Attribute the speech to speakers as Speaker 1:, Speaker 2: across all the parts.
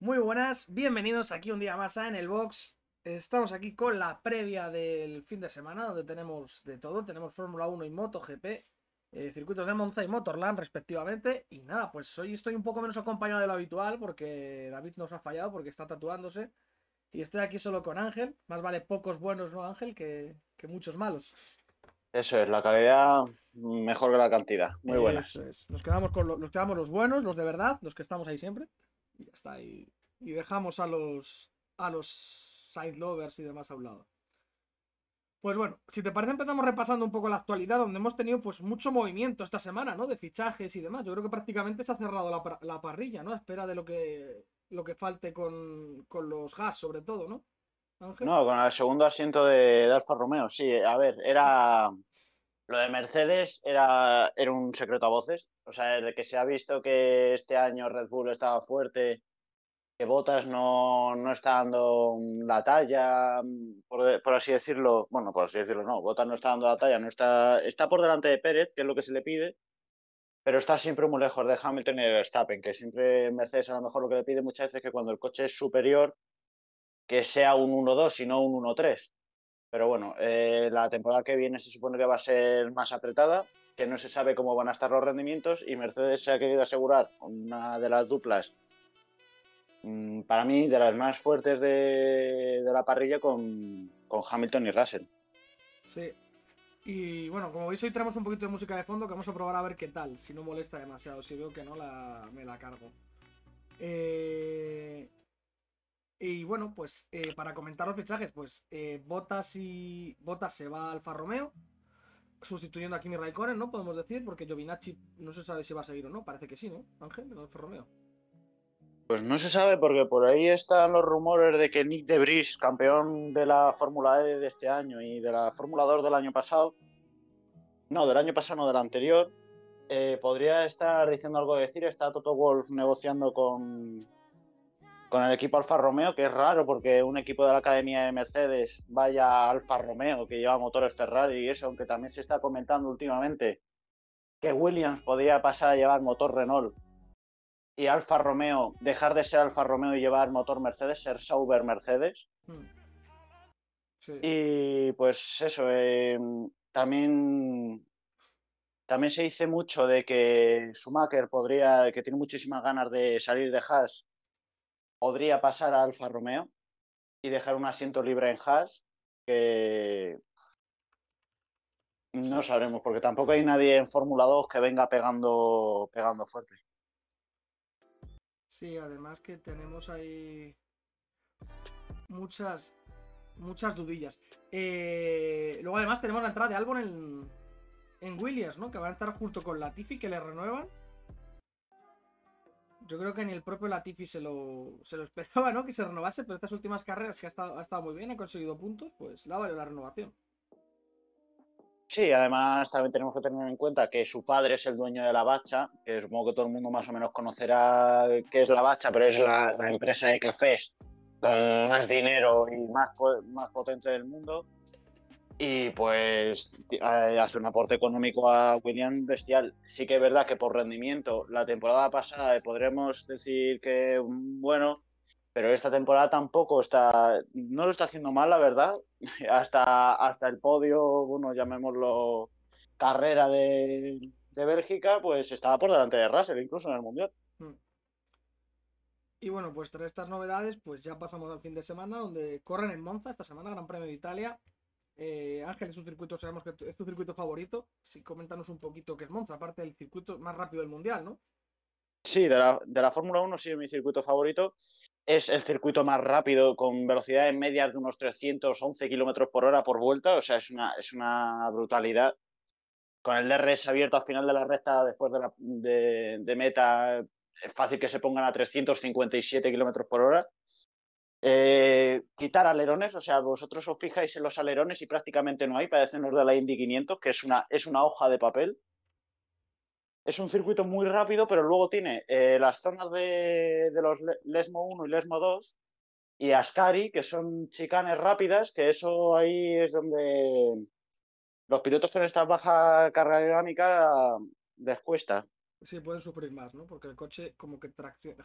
Speaker 1: Muy buenas, bienvenidos aquí un día más a En el Box. Estamos aquí con la previa del fin de semana, donde tenemos de todo. Tenemos Fórmula 1 y MotoGP, eh, circuitos de Monza y Motorland respectivamente. Y nada, pues hoy estoy un poco menos acompañado de lo habitual, porque David nos ha fallado, porque está tatuándose. Y estoy aquí solo con Ángel. Más vale pocos buenos, ¿no, Ángel? Que, que muchos malos.
Speaker 2: Eso es, la calidad mejor que la cantidad. Muy buena.
Speaker 1: Eso es. Nos quedamos, con lo- nos quedamos los buenos, los de verdad, los que estamos ahí siempre. Y ya está. Y, dejamos a los a los side lovers y demás a un lado. Pues bueno, si te parece empezamos repasando un poco la actualidad, donde hemos tenido pues mucho movimiento esta semana, ¿no? De fichajes y demás. Yo creo que prácticamente se ha cerrado la, la parrilla, ¿no? A espera de lo que lo que falte con, con los gas, sobre todo, ¿no? Ángel.
Speaker 2: No, con el segundo asiento de, de Alfa Romeo, sí, a ver, era. Lo de Mercedes era, era un secreto a voces. O sea, desde que se ha visto que este año Red Bull estaba fuerte, que Bottas no, no está dando la talla, por, así decirlo. Bueno, por así decirlo, no. Bottas no está dando la talla, no está, está por delante de Pérez, que es lo que se le pide, pero está siempre muy lejos de Hamilton y de Verstappen, que siempre Mercedes a lo mejor lo que le pide muchas veces es que cuando el coche es superior, que sea un 1-2 y no un 1-3. Pero bueno, eh, la temporada que viene se supone que va a ser más apretada, que no se sabe cómo van a estar los rendimientos y Mercedes se ha querido asegurar una de las duplas, mm, para mí, de las más fuertes de, la parrilla con, con Hamilton y Russell.
Speaker 1: Sí. Y bueno, como veis hoy traemos un poquito de música de fondo que vamos a probar a ver qué tal, si no molesta demasiado, si veo que no la, me la cargo. Eh, Y bueno, pues eh, para comentar los fichajes, pues eh, Bottas y Bottas se va a Alfa Romeo, sustituyendo a Kimi Raikkonen, ¿no? Podemos decir, porque Giovinacci no se sabe si va a seguir o no, parece que sí, ¿no? Ángel, en.
Speaker 2: Pues no se sabe porque por ahí están los rumores de que Nick de campeón de la Fórmula E de este año y de la Fórmula 2 del año pasado, no, del año pasado, no, del anterior, eh, podría estar diciendo algo de decir. Está Toto Wolf negociando con, con el equipo Alfa Romeo, que es raro porque un equipo de la Academia de Mercedes vaya a Alfa Romeo, que lleva motores Ferrari y eso, aunque también se está comentando últimamente que Williams podría pasar a llevar motor Renault y Alfa Romeo dejar de ser Alfa Romeo y llevar motor Mercedes, ser Sauber Mercedes.
Speaker 1: Hmm. Sí.
Speaker 2: Y pues eso, eh, también, también se dice mucho de que Schumacher podría, que tiene muchísimas ganas de salir de Haas, podría pasar a Alfa Romeo y dejar un asiento libre en Haas, que no sabremos, porque tampoco hay nadie en Fórmula 2 que venga pegando, pegando fuerte.
Speaker 1: Sí, además que tenemos ahí muchas muchas dudillas. Eh, luego además tenemos la entrada de Albon en, en Williams, ¿no? Que van a estar junto con Latifi, que le renuevan. Yo creo que ni el propio Latifi se lo, se lo esperaba, ¿no? Que se renovase, pero estas últimas carreras que ha estado, ha estado muy bien, ha conseguido puntos, pues la valió la renovación.
Speaker 2: Sí, además también tenemos que tener en cuenta que su padre es el dueño de la Bacha, que supongo que todo el mundo más o menos conocerá qué es la Bacha, pero es la, la empresa de cafés con más dinero y más, más potente del mundo. Y pues eh, hace un aporte económico a William bestial. Sí que es verdad que por rendimiento la temporada pasada eh, podremos decir que bueno, pero esta temporada tampoco está, no lo está haciendo mal, la verdad hasta, hasta el podio, bueno, llamémoslo carrera de, de Bélgica, pues estaba por delante de Russell, incluso en el Mundial.
Speaker 1: Mm. Y bueno, pues tras estas novedades, pues ya pasamos al fin de semana, donde corren en Monza esta semana, Gran Premio de Italia. Eh, Ángel, es un circuito, sabemos que es tu circuito favorito. Sí, coméntanos un poquito qué es Monza, aparte del circuito más rápido del mundial, ¿no?
Speaker 2: Sí, de la, de la Fórmula 1 sí es mi circuito favorito. Es el circuito más rápido, con velocidades medias de unos 311 kilómetros por hora por vuelta, o sea, es una, es una brutalidad. Con el DRS abierto al final de la recta, después de, la, de meta, es fácil que se pongan a 357 kilómetros por hora. Eh, quitar alerones, o sea, vosotros os fijáis en los alerones y prácticamente no hay, parecen los de la Indy 500, que es una, es una hoja de papel. Es un circuito muy rápido, pero luego tiene eh, las zonas de, los Le- Lesmo 1 y Lesmo 2 y Ascari, que son chicanes rápidas, que eso ahí es donde los pilotos con esta baja carga dinámica les cuesta.
Speaker 1: Sí, pueden sufrir más, ¿no? Porque el coche como que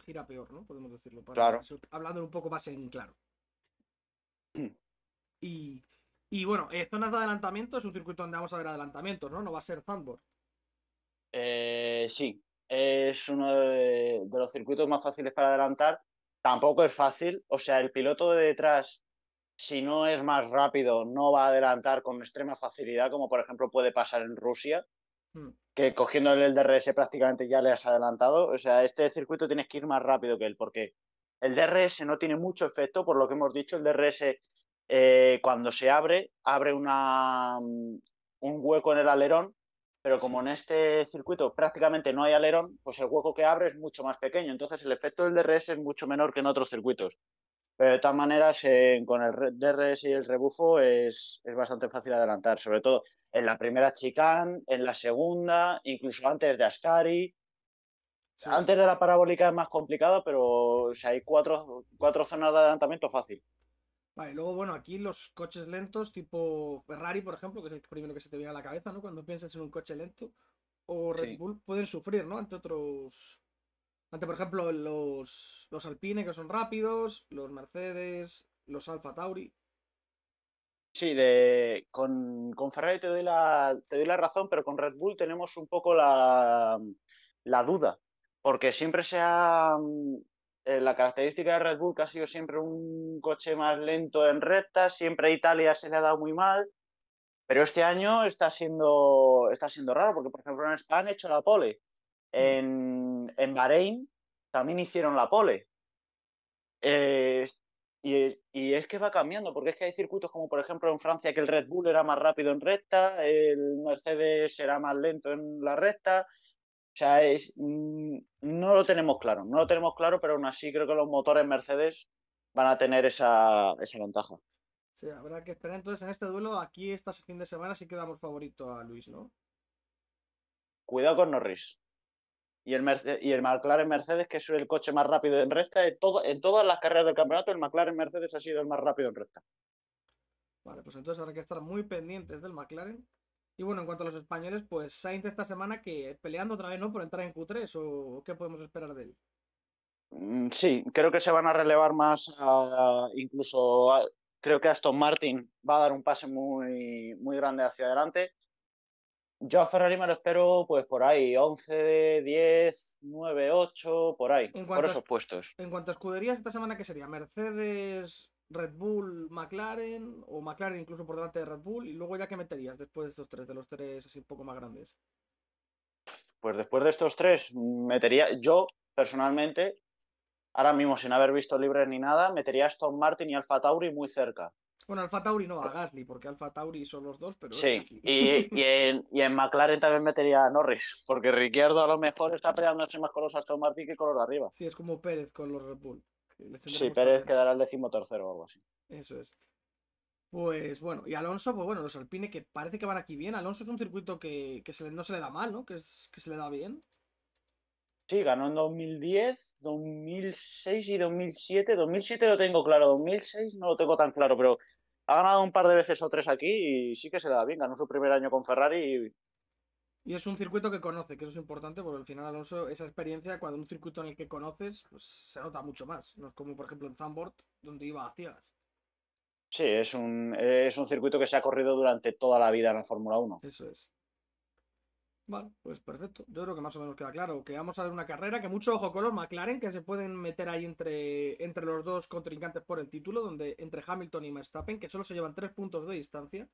Speaker 1: gira peor, ¿no? Podemos decirlo. para-
Speaker 2: Claro.
Speaker 1: Hablando un poco más en claro. Y, y bueno, eh, zonas de adelantamiento es un circuito donde vamos a ver adelantamientos, ¿no? No va a ser Zandvoort.
Speaker 2: Eh, sí, es uno de, de los circuitos más fáciles para adelantar. Tampoco es fácil, o sea, el piloto de detrás, si no es más rápido, no va a adelantar con extrema facilidad, como por ejemplo puede pasar en Rusia. Que cogiéndole el DRS prácticamente ya le has adelantado. O sea, este circuito tienes que ir más rápido que él, porque el DRS no tiene mucho efecto, por lo que hemos dicho, el DRS eh, cuando se abre, abre una, un hueco en el alerón, pero como en este circuito prácticamente no hay alerón, pues el hueco que abre es mucho más pequeño, entonces el efecto del DRS es mucho menor que en otros circuitos. Pero de todas maneras, eh, con el DRS y el rebufo es, es bastante fácil adelantar, sobre todo en la primera chicane, en la segunda, incluso antes de Ascari.
Speaker 1: Sí.
Speaker 2: Antes de la parabólica es más complicado, pero o sea, hay cuatro, cuatro zonas de adelantamiento fácil.
Speaker 1: Vale, luego, bueno, aquí los coches lentos, tipo Ferrari, por ejemplo, que es el primero que se te viene a la cabeza, ¿no? Cuando piensas en un coche lento, o Red
Speaker 2: Sí.
Speaker 1: Bull, pueden sufrir, ¿no? Ante otros. Ante, por ejemplo, los, los Alpine, que son rápidos, los Mercedes, los Alfa Tauri.
Speaker 2: Sí, de, con, con Ferrari te doy, la, te doy la razón, pero con Red Bull tenemos un poco la, la duda, porque siempre se ha, mm, eh, la característica de Red Bull que ha sido siempre un coche más lento en recta, siempre a Italia se le ha dado muy mal, pero este año está siendo, está siendo raro, porque por ejemplo en España han hecho la pole, en, en Bahrein también hicieron la pole. Eh, y, y es que va cambiando, porque es que hay circuitos como por ejemplo en Francia que el Red Bull era más rápido en recta, el Mercedes era más lento en la recta. O sea, es, mm, no lo tenemos claro, no lo tenemos claro, pero aún así creo que los motores Mercedes van a tener esa, esa ventaja.
Speaker 1: Sí, habrá que esperar. Entonces, en este duelo, aquí este fin de semana sí que damos favorito a Luis, ¿no?
Speaker 2: Cuidado con Norris. Y el, Merce- y el McLaren Mercedes, que es el coche más rápido en recta, todo, en todas las carreras del campeonato, el McLaren Mercedes ha sido el más rápido en recta.
Speaker 1: Vale, pues entonces habrá que estar muy pendientes del McLaren. Y bueno, en cuanto a los españoles, pues Sainz esta semana que peleando otra vez, ¿no? Por entrar en Q3 o qué podemos esperar de él.
Speaker 2: Mm, Sí, creo que se van a relevar más, a- incluso a- creo que Aston Martin va a dar un pase muy, muy grande hacia adelante. Yo a Ferrari me lo espero pues por ahí, 11, 10, 9, 8, por ahí,
Speaker 1: En
Speaker 2: por
Speaker 1: a-
Speaker 2: esos puestos.
Speaker 1: En cuanto a escuderías, esta semana, ¿qué sería? Mercedes, Red Bull, McLaren, o McLaren incluso por delante de Red Bull, y luego ya qué meterías después de estos tres, de los tres así un poco más grandes.
Speaker 2: Pues después de estos tres, metería, yo personalmente, ahora mismo sin haber visto libres ni nada, metería Aston Martin y Alfa Tauri muy cerca.
Speaker 1: Bueno, Alfa Tauri no, a Gasly, porque Alfa Tauri son los dos, pero
Speaker 2: Sí, y, y en, y en McLaren también metería a Norris, porque Ricciardo a lo mejor está peleándose más con los Aston Martin que con los de arriba.
Speaker 1: Sí, es como Pérez con los Red Bull.
Speaker 2: Sí, Pérez quedará el décimo tercero o algo así.
Speaker 1: Eso es. Pues bueno, y Alonso, pues bueno, los Alpine que parece que van aquí bien. Alonso es un circuito que, que se le- no se le da mal, ¿no? Que, es, que se le da bien.
Speaker 2: Sí, ganó en 2010, 2006 y 2007. 2007 lo tengo claro, 2006 no lo tengo tan claro, pero ha ganado un par de veces o tres aquí y sí que se le da bien. Ganó su primer año con Ferrari y
Speaker 1: Y es un circuito que conoce, que eso es importante, porque al final Alonso, esa experiencia, cuando un circuito en el que conoces, pues se nota mucho más. No es como, por ejemplo, en Zandvoort, donde iba a ciegas.
Speaker 2: sí, es un, es un circuito que se ha corrido durante toda la vida en la Fórmula 1.
Speaker 1: Eso es. Vale, pues perfecto. Yo creo que más o menos queda claro. Que vamos a ver una carrera que mucho ojo con los McLaren, que se pueden meter ahí entre, entre los dos contrincantes por el título, donde entre Hamilton y Verstappen, que solo se llevan tres puntos de distancia.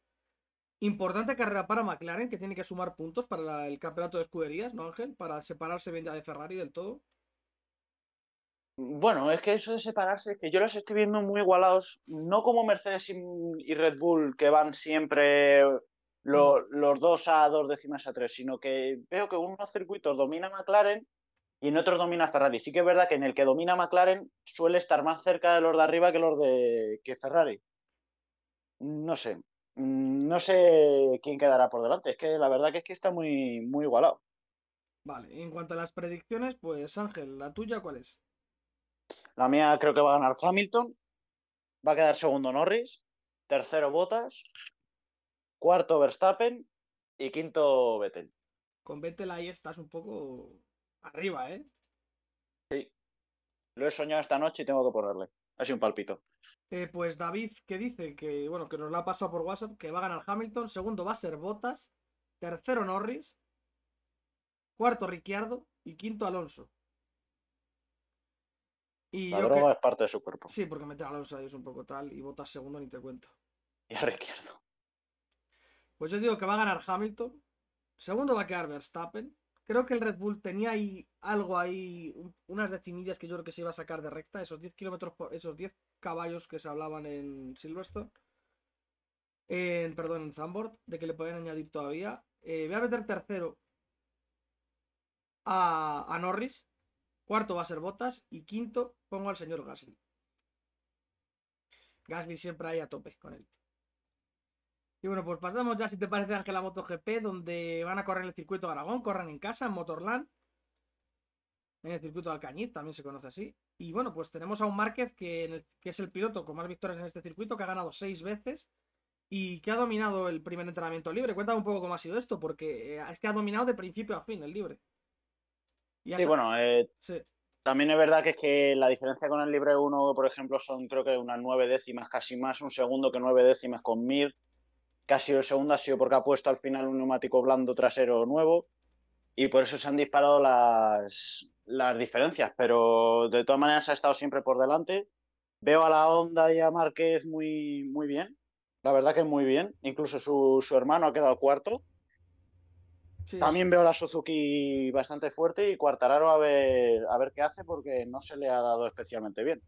Speaker 1: Importante carrera para McLaren, que tiene que sumar puntos para el campeonato de escuderías, ¿no, Ángel? Para separarse bien de Ferrari del todo.
Speaker 2: Bueno, es que eso de separarse, que yo los estoy viendo muy igualados, no como Mercedes y Red Bull, que van siempre lo- los dos a dos décimas a tres, sino que veo que unos circuitos domina McLaren y en otros domina Ferrari. Sí que es verdad que en el que domina McLaren suele estar más cerca de los de arriba que los de que Ferrari. No sé, Mm, no sé quién quedará por delante. Es que la verdad que es que está muy, muy igualado.
Speaker 1: Vale, en cuanto a las predicciones, pues Ángel, ¿la tuya cuál es?
Speaker 2: La mía creo que va a ganar Hamilton. Va a quedar segundo Norris. Tercero Bottas. Cuarto Verstappen. Y quinto Vettel.
Speaker 1: Con Vettel ahí estás un poco. arriba, ¿eh?
Speaker 2: Lo he soñado esta noche y tengo que ponerle. Así un palpito.
Speaker 1: Eh, pues David, que dice que, bueno, que nos lo ha pasado por WhatsApp, que va a ganar Hamilton, segundo va a ser Bottas, tercero Norris, cuarto Ricciardo y quinto Alonso. Y
Speaker 2: La
Speaker 1: yo
Speaker 2: droga
Speaker 1: que-
Speaker 2: es parte de su cuerpo.
Speaker 1: Sí, porque meter a Alonso ahí es un poco tal, y Bottas segundo ni te cuento.
Speaker 2: Y a Ricciardo.
Speaker 1: Pues yo digo que va a ganar Hamilton, segundo va a quedar Verstappen. Creo que el Red Bull tenía ahí algo ahí, un- unas decimillas que yo creo que se iba a sacar de recta, esos 10 kilómetros por, esos 10 caballos que se hablaban en Silverstone. En, perdón, en Zandvoort, de que le pueden añadir todavía. Eh, voy a meter tercero a, a Norris. Cuarto va a ser Bottas. Y quinto pongo al señor Gasly. Gasly siempre ahí a tope con él. Y bueno, pues pasamos ya, si te parece, Ángel, a MotoGP, donde van a correr el circuito de Aragón, corren en casa, en Motorland, en el circuito de Alcañiz, también se conoce así. Y bueno, pues tenemos a un Márquez que, en el- que es el piloto con más victorias en este circuito, que ha ganado seis veces y que ha dominado el primer entrenamiento libre. Cuéntame un poco cómo ha sido esto, porque eh, es que ha dominado de principio a fin el libre. Y
Speaker 2: Sí, bueno, eh,
Speaker 1: sí,
Speaker 2: también es verdad que es que la diferencia con el Libre 1, por ejemplo, son creo que unas nueve décimas, casi más un segundo que nueve décimas con Mir. Casi el segundo ha sido porque ha puesto al final un neumático blando trasero nuevo y por eso se han disparado las, las diferencias, pero de todas maneras ha estado siempre por delante. Veo a la Honda y a Márquez muy, muy bien, la verdad que muy bien. Incluso su, su hermano ha quedado cuarto.
Speaker 1: sí,
Speaker 2: También veo a la Suzuki bastante fuerte y Cuartararo a ver, a ver qué hace porque no se le ha dado especialmente bien.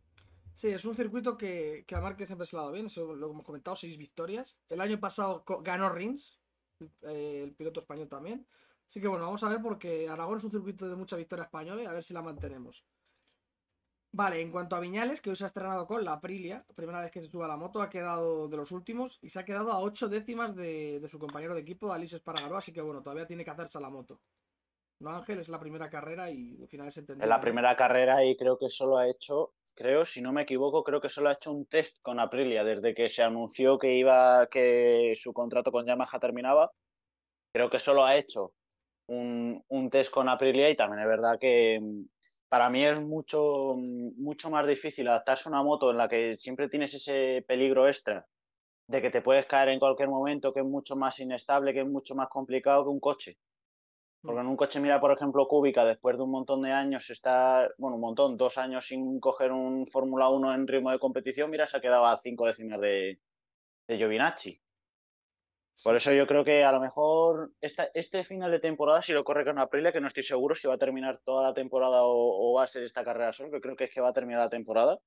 Speaker 1: Sí, es un circuito que, que a Márquez siempre se ha dado bien, eso lo hemos comentado, seis victorias. El año pasado ganó Rins, eh, el piloto español también. Así que bueno, vamos a ver porque Aragón es un circuito de mucha victoria española y a ver si la mantenemos. Vale, en cuanto a Viñales, que hoy se ha estrenado con la Aprilia, primera vez que se sube a la moto, ha quedado de los últimos y se ha quedado a ocho décimas de, de su compañero de equipo, Alice Espargaró, así que bueno, todavía tiene que hacerse a la moto. No, Ángel, es la primera carrera y al final es entendible.
Speaker 2: En la primera carrera y creo que solo ha hecho, creo, si no me equivoco, creo que solo ha hecho un test con Aprilia desde que se anunció que iba, que su contrato con Yamaha terminaba. Creo que solo ha hecho un, un test con Aprilia y también es verdad que mm, para mí es mucho, mm, mucho más difícil adaptarse a una moto en la que siempre tienes ese peligro extra de que te puedes caer en cualquier momento, que es mucho más inestable, que es mucho más complicado que un coche. Porque en un coche, mira, por ejemplo, Kubica, después de un montón de años, está, bueno, un montón, dos años sin coger un Fórmula 1 en ritmo de competición, mira, se ha quedado a cinco décimas de, de Giovinacci. Por eso yo creo que a lo mejor esta, este final de temporada, si lo corre con Aprilia, que no estoy seguro si va a terminar toda la temporada o, o va a ser esta carrera solo, que creo que es que va a terminar la temporada,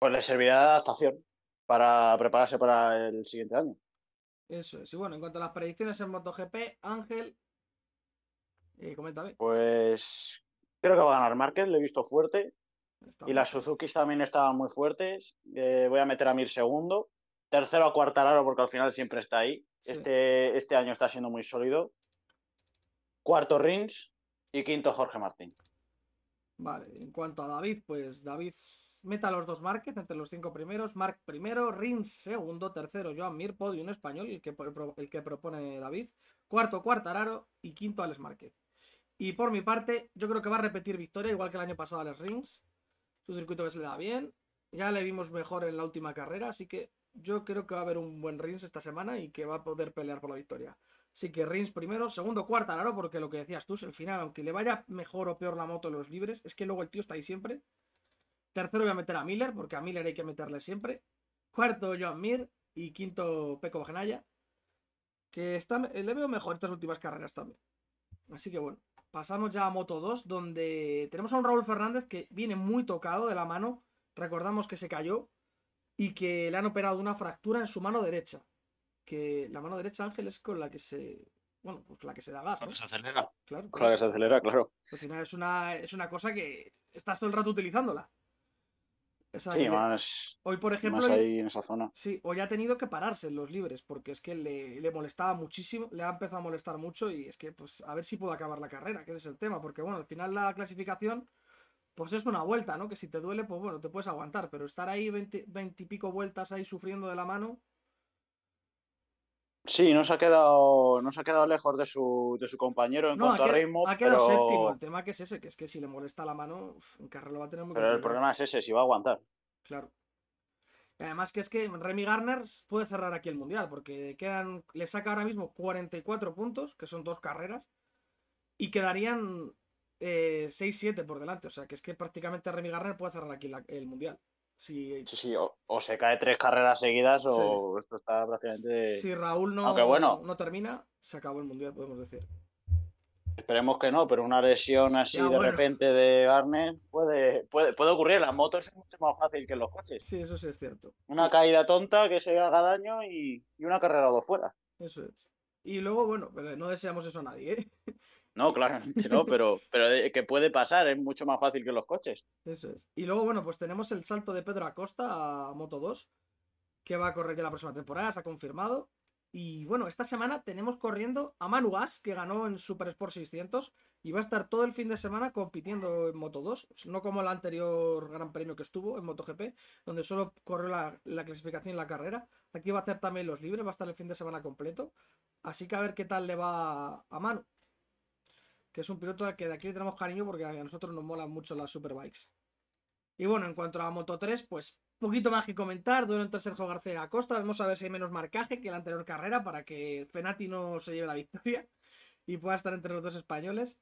Speaker 2: pues le servirá de adaptación para prepararse para el siguiente año.
Speaker 1: Eso es. Y bueno, en cuanto a las predicciones en MotoGP, Ángel, eh, coméntame.
Speaker 2: Pues creo que va a ganar Márquez, le he visto fuerte.
Speaker 1: Está
Speaker 2: Y las
Speaker 1: bien.
Speaker 2: Suzuki también estaban muy fuertes. Eh, voy a meter a Mir segundo. Tercero a Cuartararo porque al final siempre está ahí.
Speaker 1: Sí.
Speaker 2: Este, este año está siendo muy sólido. Cuarto Rins y quinto Jorge Martín.
Speaker 1: Vale, en cuanto a David, pues David meta a los dos Márquez entre los cinco primeros. Marc primero, Rins segundo, tercero Joan Mir, podio un español, el que, el que propone David. Cuarto, Cuartararo y quinto, Alex Márquez. Y por mi parte, yo creo que va a repetir victoria, igual que el año pasado Alex Rins. Su circuito que se le da bien. Ya le vimos mejor en la última carrera, así que yo creo que va a haber un buen Rins esta semana y que va a poder pelear por la victoria. Así que Rins primero, segundo Cuartararo, porque lo que decías tú, el final, aunque le vaya mejor o peor la moto en los libres, es que luego el tío está ahí siempre. Tercero voy a meter a Miller, porque a Miller hay que meterle siempre. Cuarto, Joan Mir. Y quinto, Peco Bagenaya. Que está, le veo mejor estas últimas carreras también. Así que bueno, pasamos ya a Moto 2, donde tenemos a un Raúl Fernández que viene muy tocado de la mano. Recordamos que se cayó y que le han operado una fractura en su mano derecha. Que la mano derecha, Ángel, es con la que se. Bueno, pues la que se da gas, ¿no?
Speaker 2: se acelera.
Speaker 1: Claro, por
Speaker 2: Claro que
Speaker 1: eso.
Speaker 2: se acelera, claro.
Speaker 1: Al final es una, es una cosa que estás todo el rato utilizándola. O sea, que
Speaker 2: Sí, más,
Speaker 1: hoy, por ejemplo,
Speaker 2: más ahí en esa zona.
Speaker 1: sí, hoy ha tenido que pararse en los libres porque es que le, le molestaba muchísimo, le ha empezado a molestar mucho y es que, pues, a ver si puedo acabar la carrera, que ese es el tema, porque bueno, al final la clasificación, pues es una vuelta, ¿no? Que si te duele, pues bueno, te puedes aguantar, pero estar ahí 20, 20 y pico vueltas ahí sufriendo de la mano,
Speaker 2: Sí, no se ha quedado, no se ha quedado lejos de su, de su compañero en
Speaker 1: No,
Speaker 2: cuanto a ritmo,
Speaker 1: ha quedado
Speaker 2: pero,
Speaker 1: séptimo. El tema que es ese, que es que si le molesta la mano, en carrera lo va a tener muy
Speaker 2: pero el problema es ese, si va a aguantar.
Speaker 1: Claro. Además que es que Remy Garner puede cerrar aquí el mundial, porque quedan, le saca ahora mismo 44 puntos, que son dos carreras, y quedarían eh, 6-7 por delante. O sea que es que prácticamente Remy Garner puede cerrar aquí la- el mundial. Si,
Speaker 2: Sí, sí, o, o se cae tres carreras seguidas o esto está prácticamente...
Speaker 1: si Raúl no,
Speaker 2: Aunque bueno.
Speaker 1: no termina, se acabó el mundial, podemos decir.
Speaker 2: Esperemos que no, pero una lesión así
Speaker 1: Ya,
Speaker 2: de
Speaker 1: bueno.
Speaker 2: repente de Garner puede, puede, puede ocurrir. Las motos es mucho más fácil que en los coches.
Speaker 1: Sí, eso sí es cierto.
Speaker 2: Una caída tonta que se haga daño y, y una carrera o dos fuera.
Speaker 1: Eso es. Y luego, bueno, pero no deseamos eso a nadie, ¿eh?
Speaker 2: No, claramente no, pero, pero de- que puede pasar, es mucho más fácil que los coches.
Speaker 1: Eso es. Y luego, bueno, pues tenemos el salto de Pedro Acosta a Moto 2, que va a correr ya la próxima temporada, se ha confirmado. Y bueno, esta semana tenemos corriendo a Manu Gas, que ganó en Super Sport 600 y va a estar todo el fin de semana compitiendo en Moto 2, no como el anterior Gran Premio que estuvo en MotoGP, donde solo corrió la clasificación y la carrera. Aquí va a hacer también los libres, va a estar el fin de semana completo. Así que a ver qué tal le va a Manu, que es un piloto al que de aquí le tenemos cariño porque a nosotros nos molan mucho las Superbikes. Y bueno, en cuanto a Moto 3, pues poquito más que comentar. Duelo entre Sergio García Acosta. Vamos a ver si hay menos marcaje que la anterior carrera para que Fenati no se lleve la victoria y pueda estar entre los dos españoles.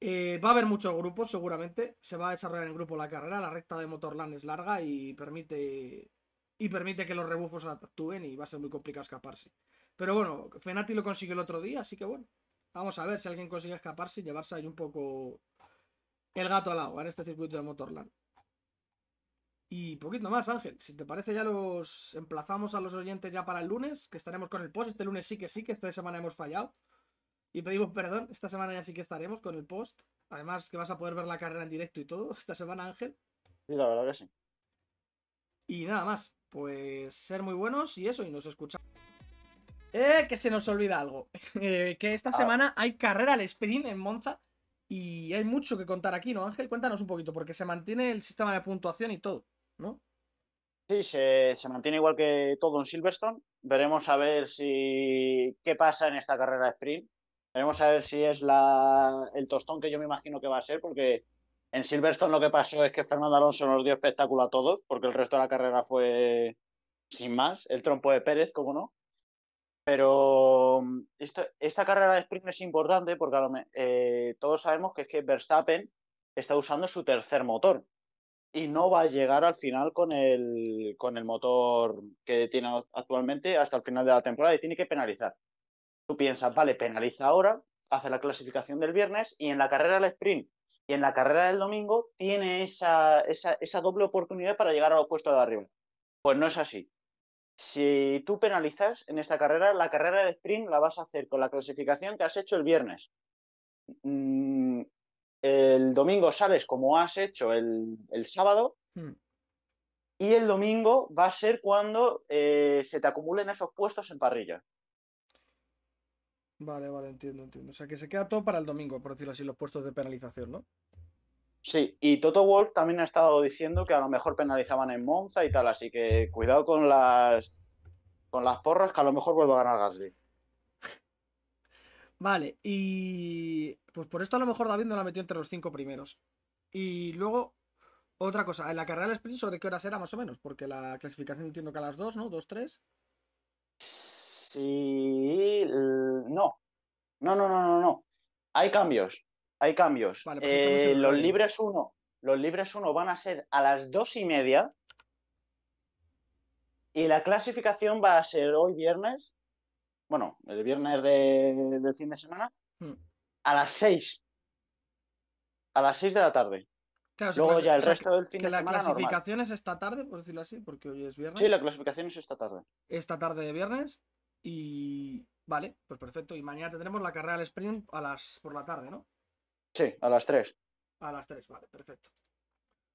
Speaker 1: Eh, va a haber muchos grupos, seguramente. Se va a desarrollar en grupo la carrera. La recta de Motorland es larga y permite. Y permite que los rebufos actúen y va a ser muy complicado escaparse. Pero bueno, Fenati lo consiguió el otro día, así que bueno. Vamos a ver si alguien consigue escaparse y llevarse ahí un poco el gato al agua en este circuito de Motorland. Y poquito más, Ángel. Si te parece, ya los emplazamos a los oyentes ya para el lunes, que estaremos con el post. Este lunes sí que sí, que esta semana hemos fallado. Y pedimos perdón. Esta semana ya sí que estaremos con el post. Además, que vas a poder ver la carrera en directo y todo esta semana, Ángel.
Speaker 2: Sí, la verdad que sí.
Speaker 1: Y nada más. Pues ser muy buenos y eso, y nos escuchamos. Eh, que se nos olvida algo. Eh, que esta
Speaker 2: Ah.
Speaker 1: semana hay carrera al sprint en Monza. Y hay mucho que contar aquí, ¿no, Ángel? Cuéntanos un poquito, porque se mantiene el sistema de puntuación y todo, ¿no?
Speaker 2: Sí, se, se mantiene igual que todo en Silverstone. Veremos a ver si qué pasa en esta carrera de sprint. Veremos a ver si es la, el tostón que yo me imagino que va a ser, porque en Silverstone lo que pasó es que Fernando Alonso nos dio espectáculo a todos, porque el resto de la carrera fue sin más, el trompo de Pérez, como no. Pero mm, esta carrera de sprint es importante porque eh, todos sabemos que es que Verstappen está usando su tercer motor y no va a llegar al final con el, con el motor que tiene actualmente hasta el final de la temporada y tiene que penalizar. Tú piensas, vale, penaliza ahora, hace la clasificación del viernes y en la carrera del sprint y en la carrera del domingo tiene esa, esa, esa doble oportunidad para llegar a los puestos de arriba. Pues no es así. Si tú penalizas en esta carrera, la carrera del sprint la vas a hacer con la clasificación que has hecho el viernes. Mm, el domingo sales como has hecho el, el sábado
Speaker 1: Hmm.
Speaker 2: y el domingo va a ser cuando eh, se te acumulen esos puestos en parrilla.
Speaker 1: Vale, vale, entiendo, entiendo. O sea, que se queda todo para el domingo, por decirlo así, los puestos de penalización, ¿no?
Speaker 2: Sí, y Toto Wolf también ha estado diciendo que a lo mejor penalizaban en Monza y tal, así que cuidado con las con las porras que a lo mejor vuelva a ganar Gasly.
Speaker 1: Vale, y pues por esto a lo mejor David no la metió entre los cinco primeros. Y luego, otra cosa, en la carrera del sprint, ¿sobre qué horas era más o menos? Porque la clasificación entiendo que a las 2, ¿no? 2, 3.
Speaker 2: Sí, no. No, no, no, no, no. Hay cambios. Hay cambios.
Speaker 1: Vale, pues
Speaker 2: Eh, los libres 1, los libres 1 van a ser a las dos y media. Y la clasificación va a ser hoy viernes. Bueno, el viernes de- del fin de semana.
Speaker 1: Hmm.
Speaker 2: A las 6. A las 6 de la tarde.
Speaker 1: Claro,
Speaker 2: Luego ya el
Speaker 1: o sea,
Speaker 2: resto del fin de
Speaker 1: la
Speaker 2: semana normal.
Speaker 1: clasificación es esta tarde, por decirlo así, porque hoy es viernes.
Speaker 2: Sí, la clasificación es esta tarde.
Speaker 1: Esta tarde de viernes. Y. Vale, pues perfecto. Y mañana tendremos la carrera del sprint a las por la tarde, ¿no?
Speaker 2: Sí, a las 3.
Speaker 1: A las 3, vale, perfecto.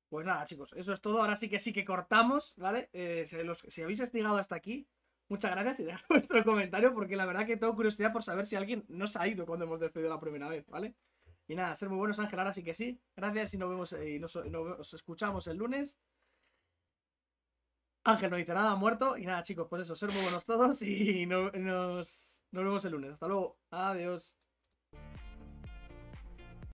Speaker 1: Pues nada, chicos, eso es todo. Ahora sí que sí que cortamos, ¿vale? Eh, si, los- habéis llegado hasta aquí, muchas gracias y dejad vuestro comentario porque la verdad que tengo curiosidad por saber si alguien nos ha ido cuando hemos despedido la primera vez, ¿vale? Y nada, ser muy buenos, Ángel, ahora sí que sí. Gracias y nos vemos eh, y nos, escuchamos el lunes. Ángel no dice nada, muerto. Y nada, chicos, pues eso, ser muy buenos todos y no- nos, nos vemos el lunes. Hasta luego. Adiós.